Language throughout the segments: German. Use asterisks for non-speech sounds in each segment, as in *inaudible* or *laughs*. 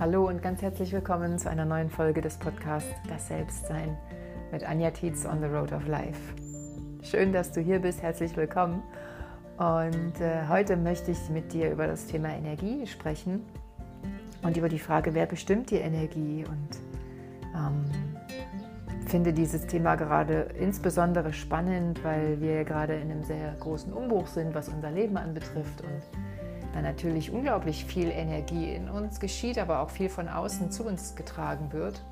Hallo und ganz herzlich willkommen zu einer neuen Folge des Podcasts Das Selbstsein mit Anja Tietz on the Road of Life. Schön, dass du hier bist, herzlich willkommen. Und äh, heute möchte ich mit dir über das Thema Energie sprechen und über die Frage, wer bestimmt die Energie und ähm, finde dieses Thema gerade insbesondere spannend, weil wir gerade in einem sehr großen Umbruch sind, was unser Leben anbetrifft und da natürlich unglaublich viel Energie in uns geschieht, aber auch viel von außen zu uns getragen wird,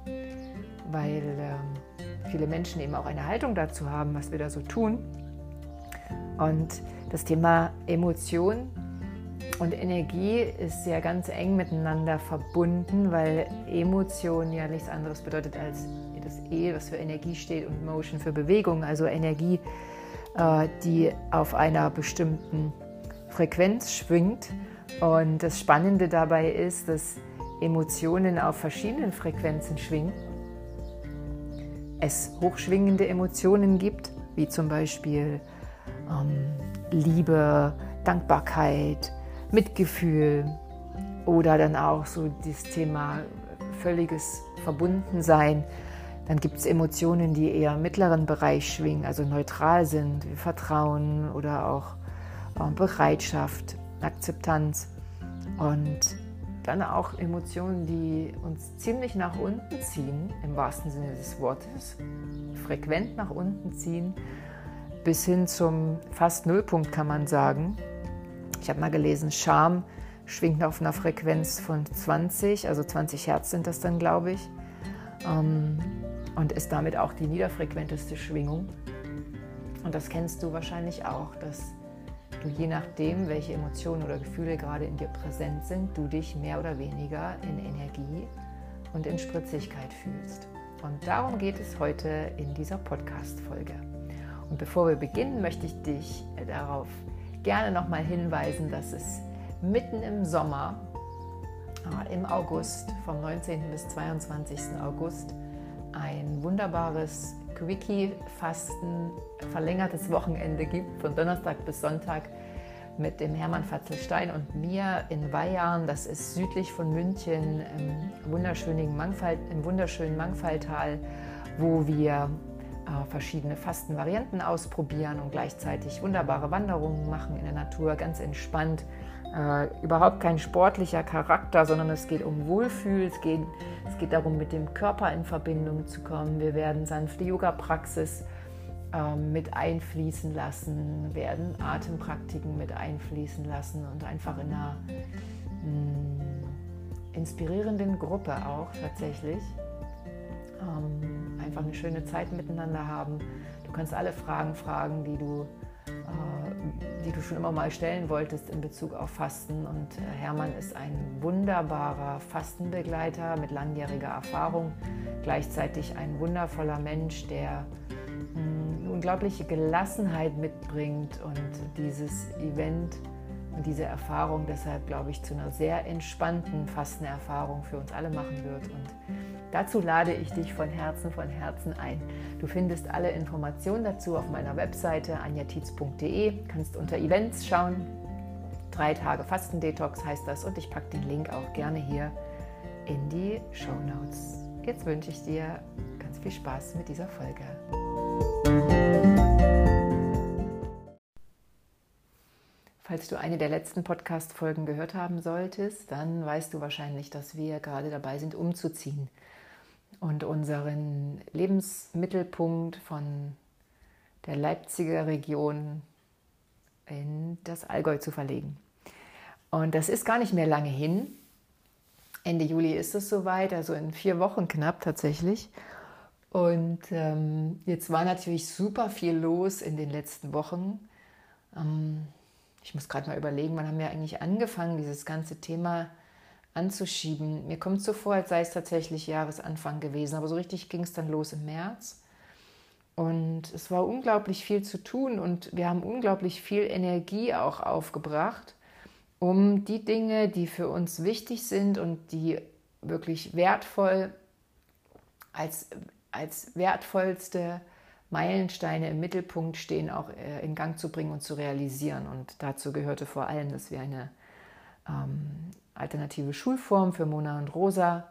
weil äh, viele Menschen eben auch eine Haltung dazu haben, was wir da so tun. Und das Thema Emotion und Energie ist ja ganz eng miteinander verbunden, weil Emotion ja nichts anderes bedeutet als das E, was für Energie steht, und Motion für Bewegung, also Energie, äh, die auf einer bestimmten Frequenz schwingt. Und das Spannende dabei ist, dass Emotionen auf verschiedenen Frequenzen schwingen. Es hochschwingende Emotionen gibt, wie zum Beispiel ähm, Liebe, Dankbarkeit, Mitgefühl oder dann auch so das Thema völliges Verbundensein. Dann gibt es Emotionen, die eher im mittleren Bereich schwingen, also neutral sind, wie Vertrauen oder auch Bereitschaft, Akzeptanz und dann auch Emotionen, die uns ziemlich nach unten ziehen, im wahrsten Sinne des Wortes, frequent nach unten ziehen, bis hin zum fast Nullpunkt kann man sagen. Ich habe mal gelesen, Scham schwingt auf einer Frequenz von 20, also 20 Hertz sind das dann, glaube ich, ähm, und ist damit auch die niederfrequenteste Schwingung. Und das kennst du wahrscheinlich auch, dass du je nachdem, welche Emotionen oder Gefühle gerade in dir präsent sind, du dich mehr oder weniger in Energie und in Spritzigkeit fühlst. Und darum geht es heute in dieser Podcast-Folge. Und bevor wir beginnen, möchte ich dich darauf gerne nochmal hinweisen, dass es mitten im Sommer, äh, im August, vom 19. bis 22. August, ein wunderbares Quickie-Fasten verlängertes Wochenende gibt, von Donnerstag bis Sonntag mit dem Hermann Fatzelstein und mir in Weihern. Das ist südlich von München im wunderschönen, Mangfall, im wunderschönen Mangfalltal, wo wir äh, verschiedene Fastenvarianten ausprobieren und gleichzeitig wunderbare Wanderungen machen in der Natur, ganz entspannt äh, überhaupt kein sportlicher Charakter, sondern es geht um Wohlfühl, es geht, es geht darum, mit dem Körper in Verbindung zu kommen. Wir werden sanfte Yoga-Praxis äh, mit einfließen lassen, werden Atempraktiken mit einfließen lassen und einfach in einer mh, mm, inspirierenden Gruppe auch tatsächlich. Ähm, einfach eine schöne Zeit miteinander haben. Du kannst alle Fragen fragen, die du die du schon immer mal stellen wolltest in Bezug auf Fasten. Und äh, Hermann ist ein wunderbarer Fastenbegleiter mit langjähriger Erfahrung, gleichzeitig ein wundervoller Mensch, der hm, eine unglaubliche Gelassenheit mitbringt und dieses Event und diese Erfahrung deshalb, glaube ich, zu einer sehr entspannten Fastenerfahrung für uns alle machen wird. Und Dazu lade ich dich von Herzen, von Herzen ein. Du findest alle Informationen dazu auf meiner Webseite anjatiz.de, kannst unter Events schauen. Drei Tage Fastendetox heißt das und ich packe den Link auch gerne hier in die Show Notes. Jetzt wünsche ich dir ganz viel Spaß mit dieser Folge. Falls du eine der letzten Podcast-Folgen gehört haben solltest, dann weißt du wahrscheinlich, dass wir gerade dabei sind, umzuziehen und unseren Lebensmittelpunkt von der Leipziger Region in das Allgäu zu verlegen. Und das ist gar nicht mehr lange hin. Ende Juli ist es soweit, also in vier Wochen knapp tatsächlich. Und ähm, jetzt war natürlich super viel los in den letzten Wochen. Ähm, ich muss gerade mal überlegen, wann haben wir eigentlich angefangen, dieses ganze Thema anzuschieben. Mir kommt es so vor, als sei es tatsächlich Jahresanfang gewesen, aber so richtig ging es dann los im März. Und es war unglaublich viel zu tun und wir haben unglaublich viel Energie auch aufgebracht, um die Dinge, die für uns wichtig sind und die wirklich wertvoll als, als wertvollste Meilensteine im Mittelpunkt stehen, auch äh, in Gang zu bringen und zu realisieren. Und dazu gehörte vor allem, dass wir eine ähm, alternative Schulform für Mona und Rosa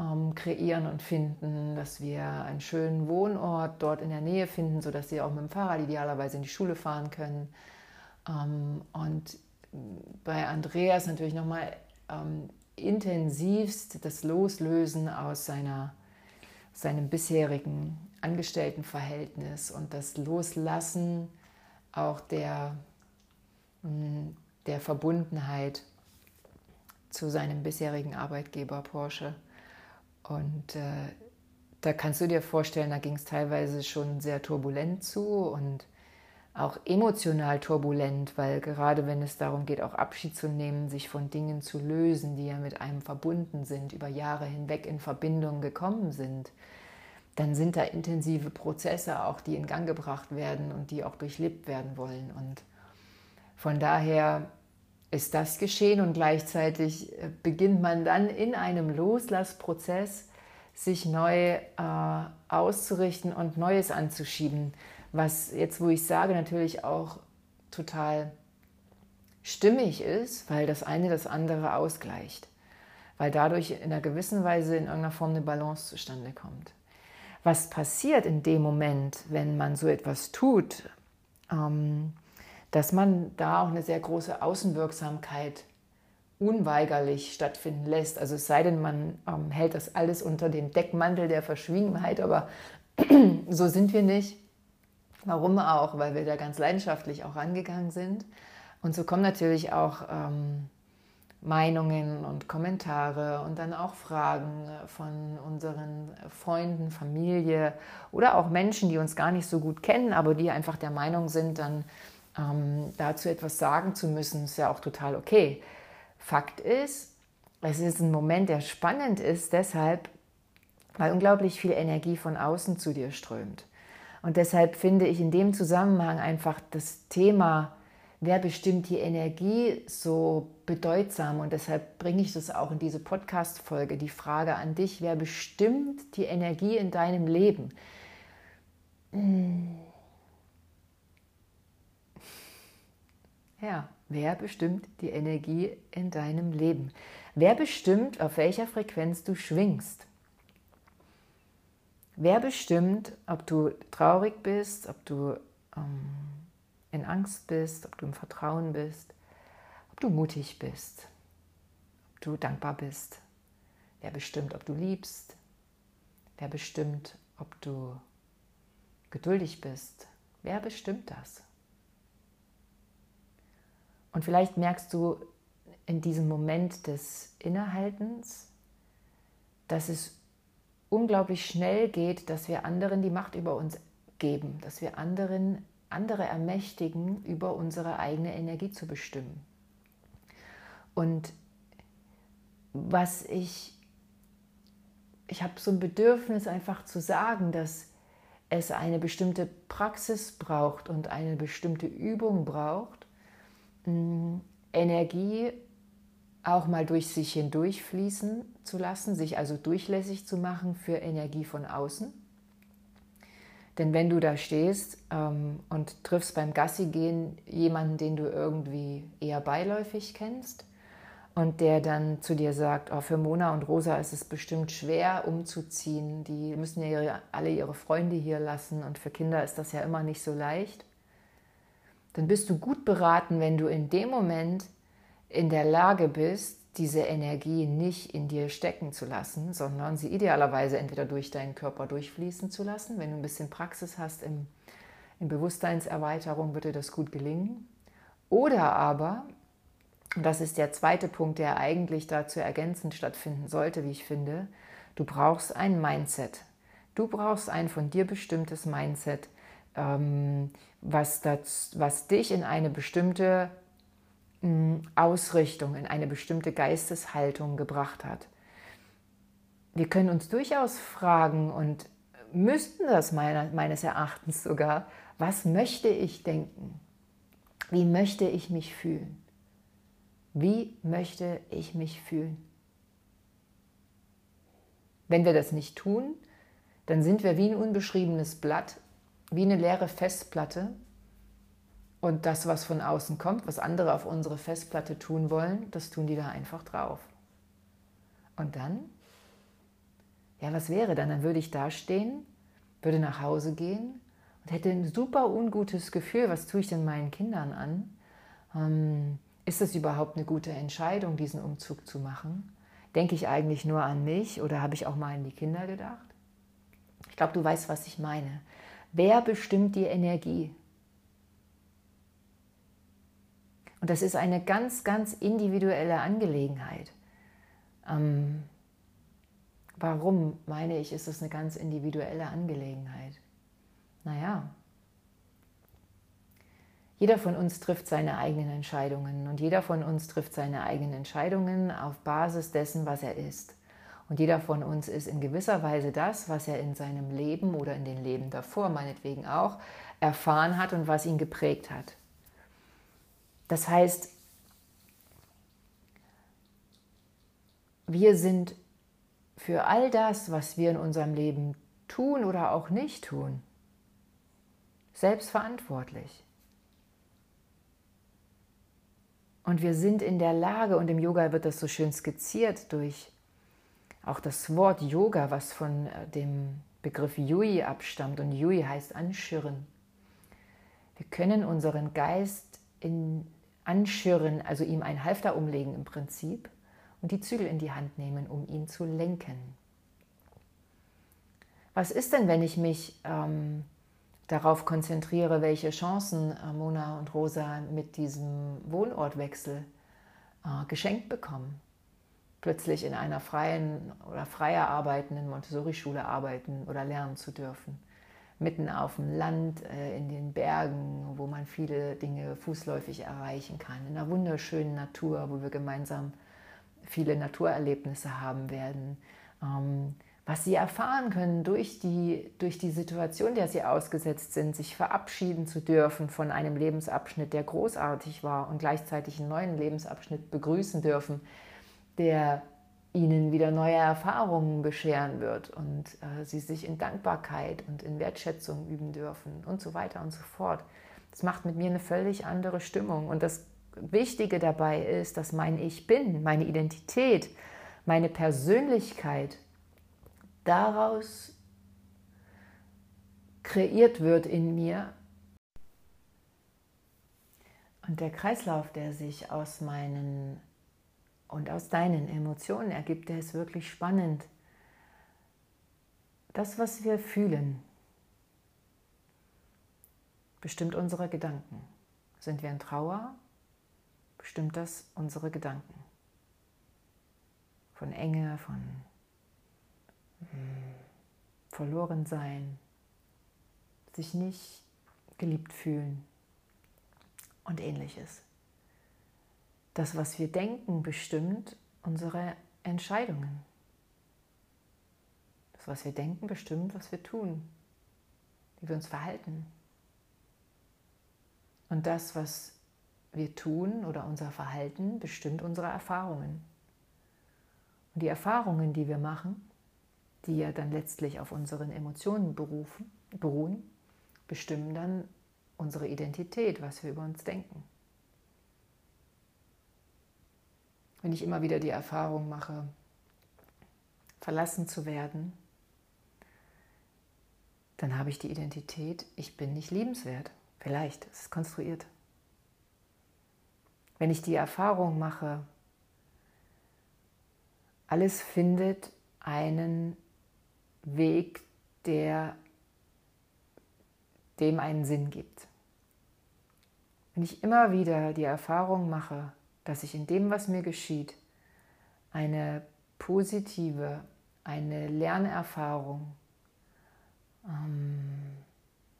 ähm, kreieren und finden, dass wir einen schönen Wohnort dort in der Nähe finden, sodass sie auch mit dem Fahrrad idealerweise in die Schule fahren können. Ähm, und bei Andreas natürlich nochmal ähm, intensivst das Loslösen aus seiner, seinem bisherigen Angestelltenverhältnis und das Loslassen auch der, mm, der Verbundenheit zu seinem bisherigen Arbeitgeber Porsche. Und äh, da kannst du dir vorstellen, da ging es teilweise schon sehr turbulent zu und auch emotional turbulent, weil gerade wenn es darum geht, auch Abschied zu nehmen, sich von Dingen zu lösen, die ja mit einem verbunden sind, über Jahre hinweg in Verbindung gekommen sind, dann sind da intensive Prozesse auch, die in Gang gebracht werden und die auch durchlebt werden wollen. Und von daher ist das geschehen und gleichzeitig äh, beginnt man dann in einem Loslassprozess sich neu äh, auszurichten und Neues anzuschieben, was jetzt, wo ich sage, natürlich auch total stimmig ist, weil das eine das andere ausgleicht, weil dadurch in einer gewissen Weise in irgendeiner Form eine Balance zustande kommt. Was passiert in dem Moment, wenn man so etwas tut? Ähm, dass man da auch eine sehr große Außenwirksamkeit unweigerlich stattfinden lässt. Also es sei denn, man ähm, hält das alles unter dem Deckmantel der Verschwiegenheit, aber *clears throat* so sind wir nicht. Warum auch? Weil wir da ganz leidenschaftlich auch rangegangen sind. Und so kommen natürlich auch ähm, Meinungen und Kommentare und dann auch Fragen von unseren Freunden, Familie oder auch Menschen, die uns gar nicht so gut kennen, aber die einfach der Meinung sind, dann ähm, dazu etwas sagen zu müssen, ist ja auch total okay. Fakt ist, es ist ein Moment, der spannend ist, deshalb, weil unglaublich viel Energie von außen zu dir strömt. Und deshalb finde ich in dem Zusammenhang einfach das Thema, wer bestimmt die Energie, so bedeutsam. Und deshalb bringe ich das auch in diese Podcast-Folge, die Frage an dich, wer bestimmt die Energie in deinem Leben? Hm Ja, wer bestimmt die Energie in deinem Leben? Wer bestimmt, auf welcher Frequenz du schwingst? Wer bestimmt, ob du traurig bist, ob du ähm, in Angst bist, ob du im Vertrauen bist, ob du mutig bist, ob du dankbar bist? Wer bestimmt, ob du liebst? Wer bestimmt, ob du geduldig bist? Wer bestimmt das? Und vielleicht merkst du in diesem Moment des Innehaltens, dass es unglaublich schnell geht, dass wir anderen die Macht über uns geben, dass wir anderen andere ermächtigen, über unsere eigene Energie zu bestimmen. Und was ich, ich habe so ein Bedürfnis einfach zu sagen, dass es eine bestimmte Praxis braucht und eine bestimmte Übung braucht, Energie auch mal durch sich hindurch fließen zu lassen, sich also durchlässig zu machen für Energie von außen. Denn wenn du da stehst ähm, und triffst beim Gassi gehen jemanden, den du irgendwie eher beiläufig kennst und der dann zu dir sagt, oh, für Mona und Rosa ist es bestimmt schwer umzuziehen, die müssen ja ihre, alle ihre Freunde hier lassen und für Kinder ist das ja immer nicht so leicht dann bist du gut beraten, wenn du in dem Moment in der Lage bist, diese Energie nicht in dir stecken zu lassen, sondern sie idealerweise entweder durch deinen Körper durchfließen zu lassen. Wenn du ein bisschen Praxis hast im, in Bewusstseinserweiterung, wird dir das gut gelingen. Oder aber, und das ist der zweite Punkt, der eigentlich dazu ergänzend stattfinden sollte, wie ich finde, du brauchst ein Mindset. Du brauchst ein von dir bestimmtes Mindset, ähm, was, das, was dich in eine bestimmte mm, Ausrichtung, in eine bestimmte Geisteshaltung gebracht hat. Wir können uns durchaus fragen und müssten das meines Erachtens sogar, was möchte ich denken? Wie möchte ich mich fühlen? Wie möchte ich mich fühlen? Wenn wir das nicht tun, dann sind wir wie ein unbeschriebenes Blatt wie eine leere Festplatte Und das, was von außen kommt, was andere auf unsere Festplatte tun wollen, das tun die da einfach drauf. Und dann? Ja, was wäre dann? Dann würde ich da stehen, würde nach Hause gehen und hätte ein super ungutes Gefühl, was tue ich denn meinen Kindern an? Ähm, ist es überhaupt eine gute Entscheidung, diesen Umzug zu machen? Denke ich eigentlich nur an mich oder habe ich auch mal an die Kinder gedacht? Ich glaube, du weißt, was ich meine. Wer bestimmt die Energie? Und das ist eine ganz, ganz individuelle Angelegenheit. Ähm, warum meine ich, ist es eine ganz individuelle Angelegenheit? Naja, jeder von uns trifft seine eigenen Entscheidungen und jeder von uns trifft seine eigenen Entscheidungen auf Basis dessen, was er ist. Und jeder von uns ist in gewisser Weise das, was er in seinem Leben oder in den Leben davor meinetwegen auch erfahren hat und was ihn geprägt hat. Das heißt, wir sind für all das, was wir in unserem Leben tun oder auch nicht tun, selbstverantwortlich. Und wir sind in der Lage, und im Yoga wird das so schön skizziert durch auch das Wort Yoga, was von äh, dem Begriff Yui abstammt. Und Yui heißt anschirren. Wir können unseren Geist in anschirren, also ihm ein Halfter umlegen im Prinzip und die Zügel in die Hand nehmen, um ihn zu lenken. Was ist denn, wenn ich mich ähm, darauf konzentriere, welche Chancen äh, Mona und Rosa mit diesem Wohnortwechsel äh, geschenkt bekommen. Plötzlich in einer freien oder freier arbeitenden Montessori-Schule arbeiten oder lernen zu dürfen. Mitten auf dem Land, äh, in den Bergen, wo man viele Dinge fußläufig erreichen kann. In einer wunderschönen Natur, wo wir gemeinsam viele Naturerlebnisse haben werden. Ähm, was sie erfahren können durch die, durch die Situation, der sie ausgesetzt sind, sich verabschieden zu dürfen von einem Lebensabschnitt, der großartig war und gleichzeitig einen neuen Lebensabschnitt begrüßen dürfen, der ihnen wieder neue Erfahrungen bescheren wird und äh, sie sich in Dankbarkeit und in Wertschätzung üben dürfen und so weiter und so fort. Das macht mit mir eine völlig andere Stimmung und das Wichtige dabei ist, dass mein Ich bin, meine Identität, meine Persönlichkeit daraus kreiert wird in mir. Und der Kreislauf, der sich aus meinen und aus deinen Emotionen ergibt, der ist wirklich spannend. Das, was wir fühlen, bestimmt unsere Gedanken. Sind wir in Trauer, bestimmt das unsere Gedanken. Von Enge, von verloren sein, sich nicht geliebt fühlen und ähnliches. Das, was wir denken, bestimmt unsere Entscheidungen. Das, was wir denken, bestimmt, was wir tun, wie wir uns verhalten. Und das, was wir tun oder unser Verhalten, bestimmt unsere Erfahrungen. Und die Erfahrungen, die wir machen, die ja dann letztlich auf unseren Emotionen beruhen, bestimmen dann unsere Identität, was wir über uns denken. Wenn ich immer wieder die Erfahrung mache, verlassen zu werden, dann habe ich die Identität, ich bin nicht liebenswert. Vielleicht, es ist konstruiert. Wenn ich die Erfahrung mache, alles findet einen Weg, der dem einen Sinn gibt. Wenn ich immer wieder die Erfahrung mache, dass ich in dem, was mir geschieht, eine positive, eine Lernerfahrung ähm,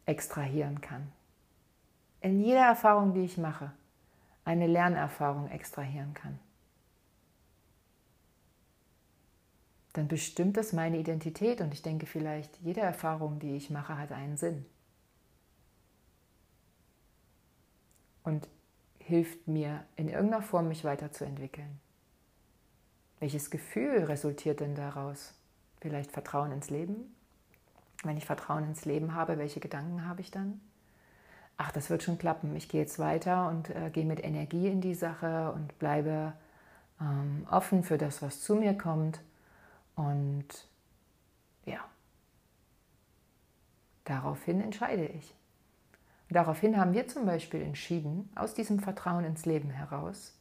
extrahieren kann. In jeder Erfahrung, die ich mache, eine Lernerfahrung extrahieren kann. dann bestimmt das meine Identität und ich denke vielleicht, jede Erfahrung, die ich mache, hat einen Sinn. Und hilft mir in irgendeiner Form, mich weiterzuentwickeln. Welches Gefühl resultiert denn daraus? Vielleicht Vertrauen ins Leben? Wenn ich Vertrauen ins Leben habe, welche Gedanken habe ich dann? ach, das wird schon klappen, ich gehe jetzt weiter und äh, gehe mit Energie in die Sache und bleibe ähm, offen für das, was zu mir kommt. Und ja, daraufhin entscheide ich. Daraufhin haben wir zum Beispiel entschieden, aus diesem Vertrauen ins Leben heraus,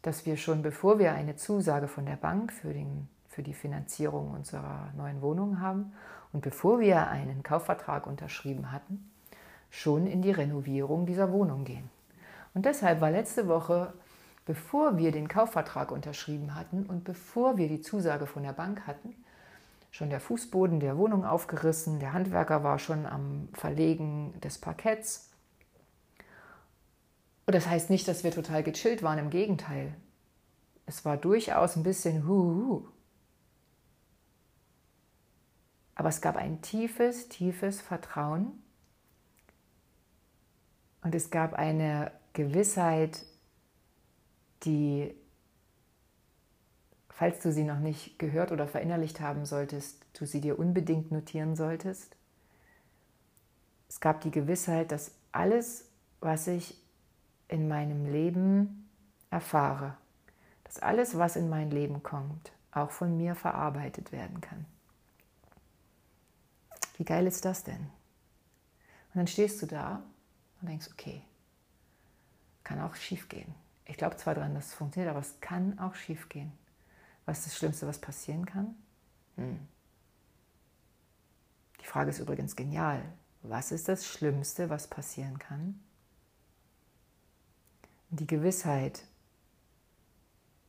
dass wir schon bevor wir eine Zusage von der Bank für, den, für die Finanzierung unserer neuen Wohnung haben und bevor wir einen Kaufvertrag unterschrieben hatten, schon in die Renovierung dieser Wohnung gehen. Und deshalb war letzte Woche, bevor wir den Kaufvertrag unterschrieben hatten und bevor wir die Zusage von der Bank hatten, schon der Fußboden der Wohnung aufgerissen, der Handwerker war schon am Verlegen des Parketts. Und das heißt nicht, dass wir total gechillt waren, im Gegenteil. Es war durchaus ein bisschen huhu. Aber es gab ein tiefes, tiefes Vertrauen und es gab eine Gewissheit, die falls du sie noch nicht gehört oder verinnerlicht haben solltest, du sie dir unbedingt notieren solltest. Es gab die Gewissheit, dass alles, was ich in meinem Leben erfahre, dass alles, was in mein Leben kommt, auch von mir verarbeitet werden kann. Wie geil ist das denn? Und dann stehst du da und denkst, okay, kann auch schief gehen. Ich glaube zwar daran, dass es funktioniert, aber es kann auch schief gehen. Was ist das Schlimmste, was passieren kann? Hm. Die Frage ist übrigens genial. Was ist das Schlimmste, was passieren kann? Die Gewissheit,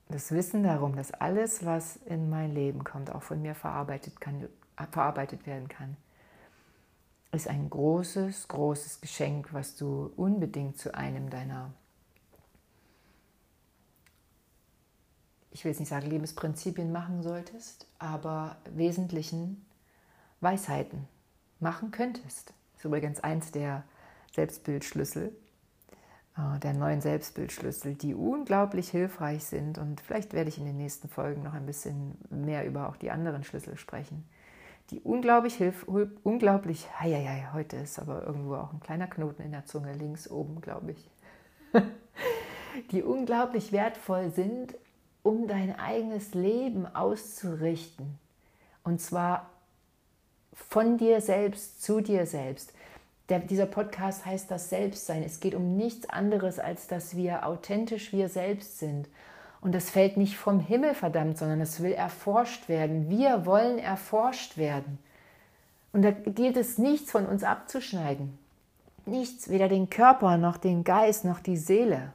das Wissen darum, dass alles, was in mein Leben kommt, auch von mir verarbeitet, kann, verarbeitet werden kann, ist ein großes, großes Geschenk, was du unbedingt zu einem deiner ich will jetzt nicht sagen Lebensprinzipien machen solltest, aber wesentlichen Weisheiten machen könntest. Das ist übrigens eins der Selbstbildschlüssel, äh, der neuen Selbstbildschlüssel, die unglaublich hilfreich sind. Und vielleicht werde ich in den nächsten Folgen noch ein bisschen mehr über auch die anderen Schlüssel sprechen. Die unglaublich hilf, unglaublich, heieiei, heute ist aber irgendwo auch ein kleiner Knoten in der Zunge, links oben, glaube ich. *laughs* die unglaublich wertvoll sind, um dein eigenes Leben auszurichten. Und zwar von dir selbst zu dir selbst. Der, dieser Podcast heißt das Selbstsein. Es geht um nichts anderes, als dass wir authentisch wir selbst sind. Und das fällt nicht vom Himmel verdammt, sondern es will erforscht werden. Wir wollen erforscht werden. Und da gilt es nichts von uns abzuschneiden. Nichts, weder den Körper noch den Geist noch die Seele.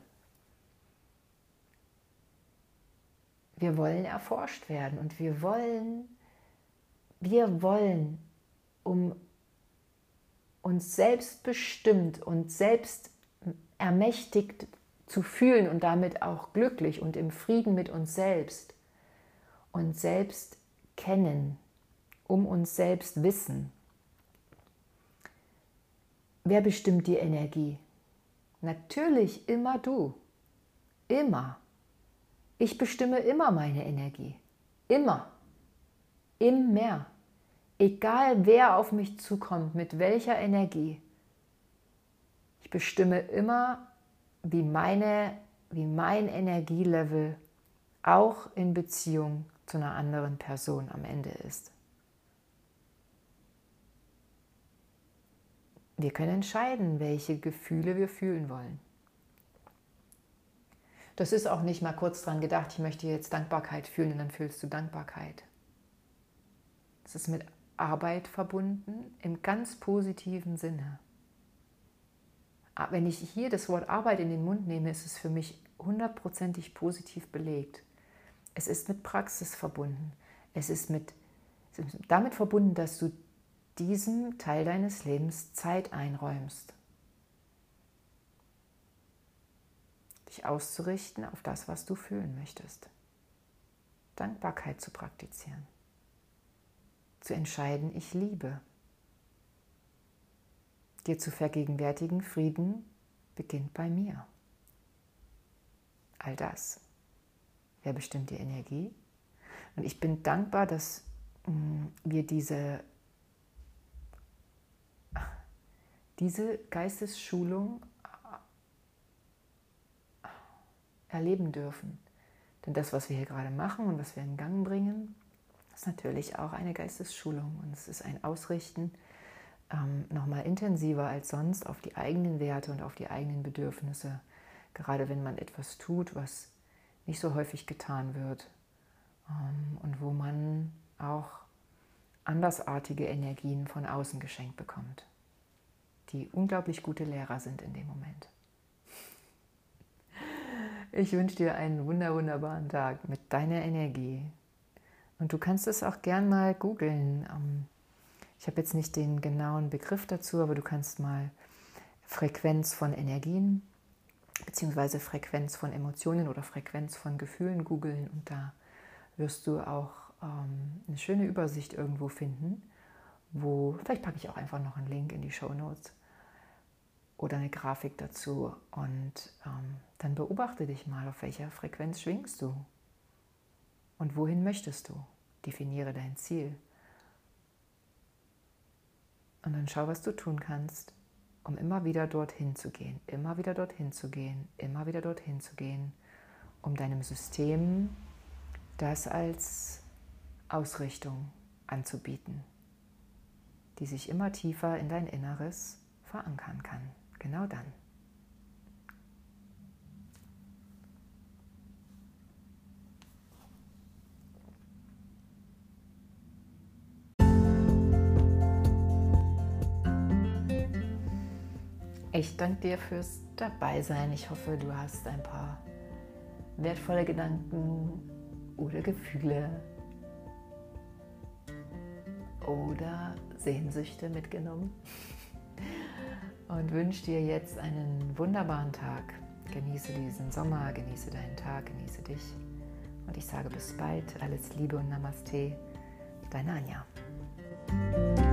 Wir wollen erforscht werden und wir wollen, wir wollen, um uns selbstbestimmt und selbst ermächtigt zu fühlen und damit auch glücklich und im Frieden mit uns selbst, uns selbst kennen, um uns selbst wissen. Wer bestimmt die Energie? Natürlich immer du. Immer. Ich bestimme immer meine Energie. Immer. Im Mehr. Egal wer auf mich zukommt, mit welcher Energie. Ich bestimme immer, wie, meine, wie mein Energielevel auch in Beziehung zu einer anderen Person am Ende ist. Wir können entscheiden, welche Gefühle wir fühlen wollen. Das ist auch nicht mal kurz dran gedacht, ich möchte jetzt Dankbarkeit fühlen und dann fühlst du Dankbarkeit. Es ist mit Arbeit verbunden im ganz positiven Sinne. Ah, wenn ich hier das Wort Arbeit in den Mund nehme, ist es für mich hundertprozentig positiv belegt. Es ist mit Praxis verbunden. Es ist, mit, es ist damit verbunden, dass du diesem Teil deines Lebens Zeit einräumst. Dich auszurichten auf das, was du fühlen möchtest. Dankbarkeit zu praktizieren. Zu entscheiden, ich liebe. Dir zu vergegenwärtigen, Frieden beginnt bei mir. All das. Wer bestimmt die Energie? Und ich bin dankbar, dass mm, wir diese, diese Geistesschulung erleben dürfen. Denn das, was wir hier gerade machen und was wir in Gang bringen, ist natürlich auch eine Geistesschulung und es ist ein Ausrichten ähm, nochmal intensiver als sonst auf die eigenen Werte und auf die eigenen Bedürfnisse, gerade wenn man etwas tut, was nicht so häufig getan wird ähm, und wo man auch andersartige Energien von außen geschenkt bekommt, die unglaublich gute Lehrer sind in dem Moment. Ich wünsche dir einen wunder wunderbaren Tag mit deiner Energie. Und du kannst es auch gern mal googeln. Ähm, ich habe jetzt nicht den genauen Begriff dazu, aber du kannst mal Frequenz von Energien beziehungsweise Frequenz von Emotionen oder Frequenz von Gefühlen googeln und da wirst du auch ähm, eine schöne Übersicht irgendwo finden, wo, vielleicht packe ich auch einfach noch einen Link in die Show Notes oder eine Grafik dazu und ähm, dann beobachte dich mal, auf welcher Frequenz schwingst du und wohin möchtest du. Definiere dein Ziel. Und dann schau, was du tun kannst, um immer wieder dorthin zu gehen, immer wieder dorthin zu gehen, immer wieder dorthin zu gehen, um deinem System das als Ausrichtung anzubieten, die sich immer tiefer in dein Inneres verankern kann. Genau dann. Ich danke dir fürs Dabeisein. Ich hoffe, du hast ein paar wertvolle Gedanken oder Gefühle oder Sehnsüchte mitgenommen und wünsche dir jetzt einen wunderbaren Tag. Genieße diesen Sommer, genieße deinen Tag, genieße dich. Und ich sage bis bald, alles Liebe und Namaste, deine Anja.